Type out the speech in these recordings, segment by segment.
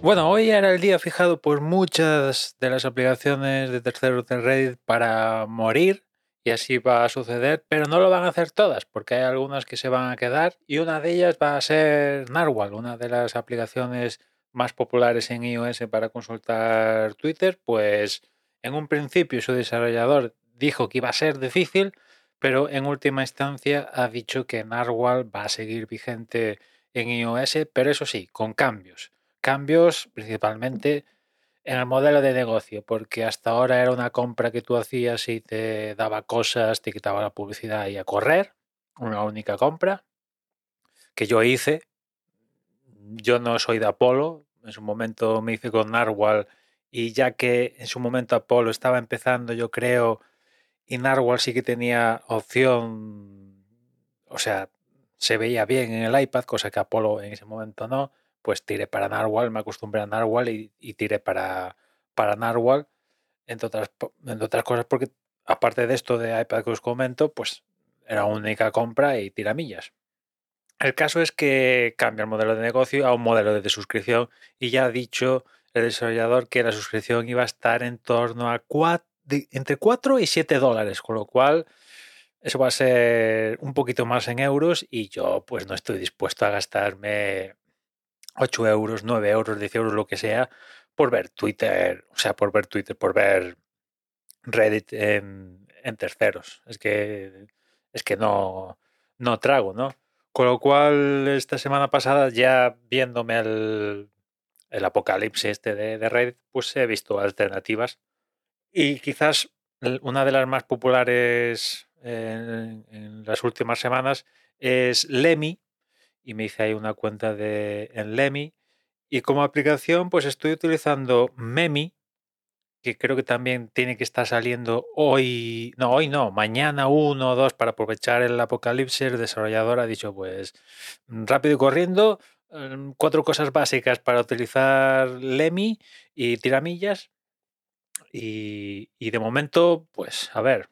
Bueno, hoy era el día fijado por muchas de las aplicaciones de terceros de Reddit para morir y así va a suceder, pero no lo van a hacer todas porque hay algunas que se van a quedar y una de ellas va a ser Narwhal, una de las aplicaciones más populares en iOS para consultar Twitter, pues en un principio su desarrollador dijo que iba a ser difícil, pero en última instancia ha dicho que Narwhal va a seguir vigente en iOS, pero eso sí, con cambios. Cambios principalmente en el modelo de negocio, porque hasta ahora era una compra que tú hacías y te daba cosas, te quitaba la publicidad y a correr, una única compra, que yo hice. Yo no soy de Apolo, en su momento me hice con Narwhal y ya que en su momento Apolo estaba empezando, yo creo, y Narwhal sí que tenía opción, o sea, se veía bien en el iPad, cosa que Apolo en ese momento no, pues tiré para Narwhal, me acostumbré a Narwhal y, y tiré para, para Narwhal, entre otras, entre otras cosas porque aparte de esto de iPad que os comento, pues era única compra y tiramillas. El caso es que cambia el modelo de negocio a un modelo de suscripción y ya ha dicho el desarrollador que la suscripción iba a estar en torno a entre 4 y 7 dólares, con lo cual eso va a ser un poquito más en euros y yo pues no estoy dispuesto a gastarme 8 euros, 9 euros, 10 euros, lo que sea, por ver Twitter, o sea, por ver Twitter, por ver Reddit en, terceros. Es que, es que no, no trago, ¿no? Con lo cual, esta semana pasada, ya viéndome el, el apocalipsis este de, de Reddit, pues he visto alternativas. Y quizás una de las más populares en, las últimas semanas es Lemmy, y me hice ahí una cuenta de, en Lemmy. Y como aplicación, pues estoy utilizando Memi, que creo que también tiene que estar saliendo hoy, no, hoy no, mañana uno o dos para aprovechar el apocalipsis. El desarrollador ha dicho, pues, rápido y corriendo, em, cuatro cosas básicas para utilizar Lemmy y tiramillas. Y, y de momento, pues, a ver,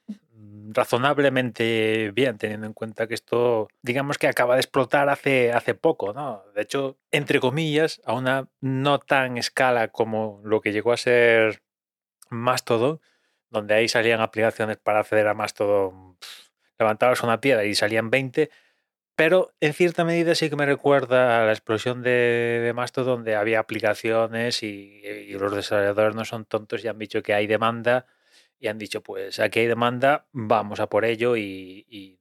razonablemente bien, teniendo en cuenta que esto, digamos que acaba de explotar hace, hace poco, ¿no? De hecho, entre comillas, a una no tan escala como lo que llegó a ser Mastodon, donde ahí salían aplicaciones para acceder a Mastodon, levantabas una piedra y salían 20, pero en cierta medida sí que me recuerda a la explosión de, de Mastodon, donde había aplicaciones y, y los desarrolladores no son tontos y han dicho que hay demanda y han dicho, pues aquí hay demanda, vamos a por ello y,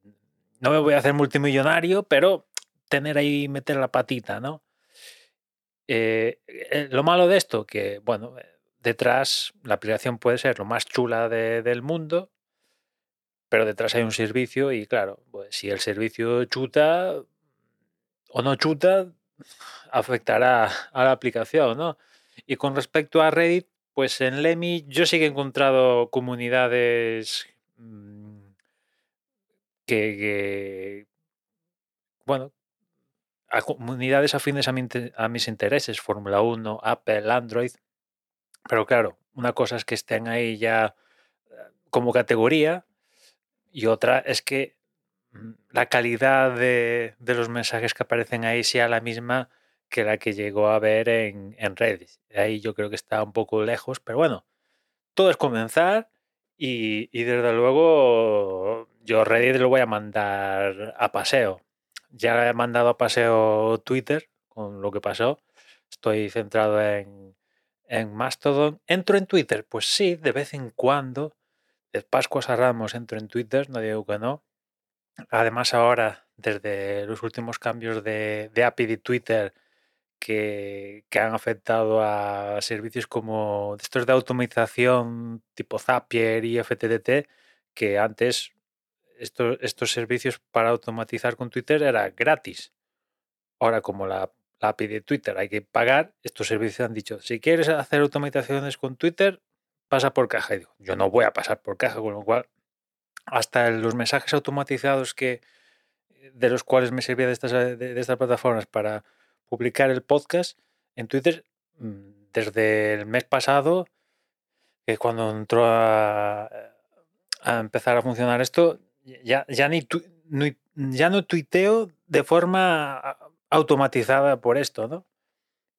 no me voy a hacer multimillonario, pero tener ahí, meter la patita, ¿no? Eh, eh, lo malo de esto, que, bueno, detrás la aplicación puede ser lo más chula del mundo, pero detrás hay un servicio y claro, pues si el servicio chuta o no chuta, afectará a la aplicación, ¿no? Y con respecto a Reddit, pues en Lemmy yo sí que he encontrado comunidades mm, que, bueno, comunidades afines a, a mis intereses, Fórmula 1, Apple, Android, pero claro, una cosa es que estén ahí ya eh, como categoría y otra es que mm, la calidad de, de los mensajes que aparecen ahí sea la misma que la que llegó a ver en, en Reddit. Ahí yo creo que está un poco lejos, pero bueno, todo es comenzar y, desde luego yo Reddit lo voy a mandar a paseo. Ya he mandado a paseo Twitter con lo que pasó. Estoy centrado en, en Mastodon. ¿Entro en Twitter? Pues sí, de vez en cuando. De Pascuas a Ramos entro en Twitter, no digo que no. Además ahora, desde los últimos cambios de, de API de Twitter, que, han afectado a servicios como estos de automatización tipo Zapier y FTDT, que antes estos, estos servicios para automatizar con Twitter era gratis. Ahora, como la, API de Twitter hay que pagar, estos servicios han dicho, si quieres hacer automatizaciones con Twitter, pasa por caja. Y digo, yo no voy a pasar por caja, con lo cual, hasta los mensajes automatizados que de los cuales me servía estas, de estas plataformas para publicar el podcast en Twitter mm, desde el mes pasado, que cuando entró a, empezar a funcionar esto, ya, ya, ni ya no tuiteo de forma automatizada por esto, ¿no?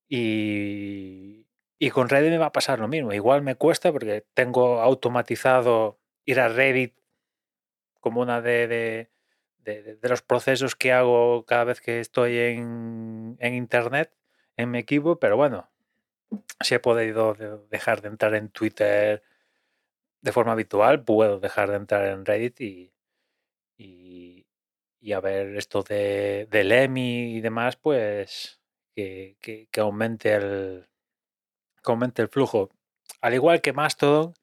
Y, Y con Reddit me va a pasar lo mismo. Igual me cuesta porque tengo automatizado ir a Reddit como una de, de, de, los procesos que hago cada vez que estoy en, en Internet, en mi equipo, pero bueno, si he podido dejar de entrar en Twitter de forma habitual, puedo dejar de entrar en Reddit y, y, y a ver esto de, del EMI y demás, pues que, que, que aumente el que aumente el flujo. Al igual que Mastodon,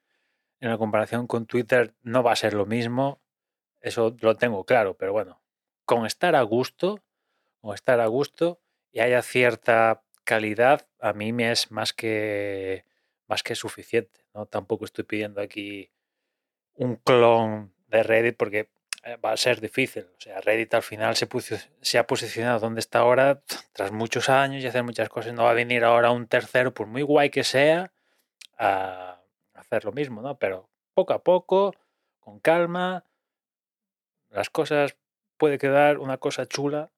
en la comparación con Twitter no va a ser lo mismo, eso lo tengo claro, pero bueno, con estar a gusto, con estar a gusto y haya cierta calidad, a mí me es más que más que suficiente. ¿no? Tampoco estoy pidiendo aquí un clon de Reddit porque eh, va a ser difícil. O sea, Reddit al final se, puso, se ha posicionado donde está ahora tras muchos años y hacer muchas cosas. No va a venir ahora un tercero, por muy guay que sea, a hacer lo mismo, ¿no? Pero poco a poco, con calma, las cosas puede quedar una cosa chula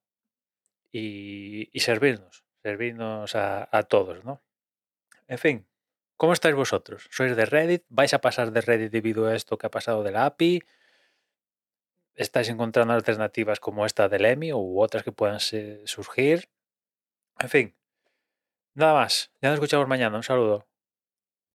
y, servirnos, servirnos a, a todos, ¿no? En fin, ¿Cómo estáis vosotros? ¿Sois de Reddit? ¿Vais a pasar de Reddit debido a esto que ha pasado de la API? ¿Estáis encontrando alternativas como esta del EMI u otras que puedan surgir? En fin, nada más. Ya nos escuchamos mañana. Un saludo.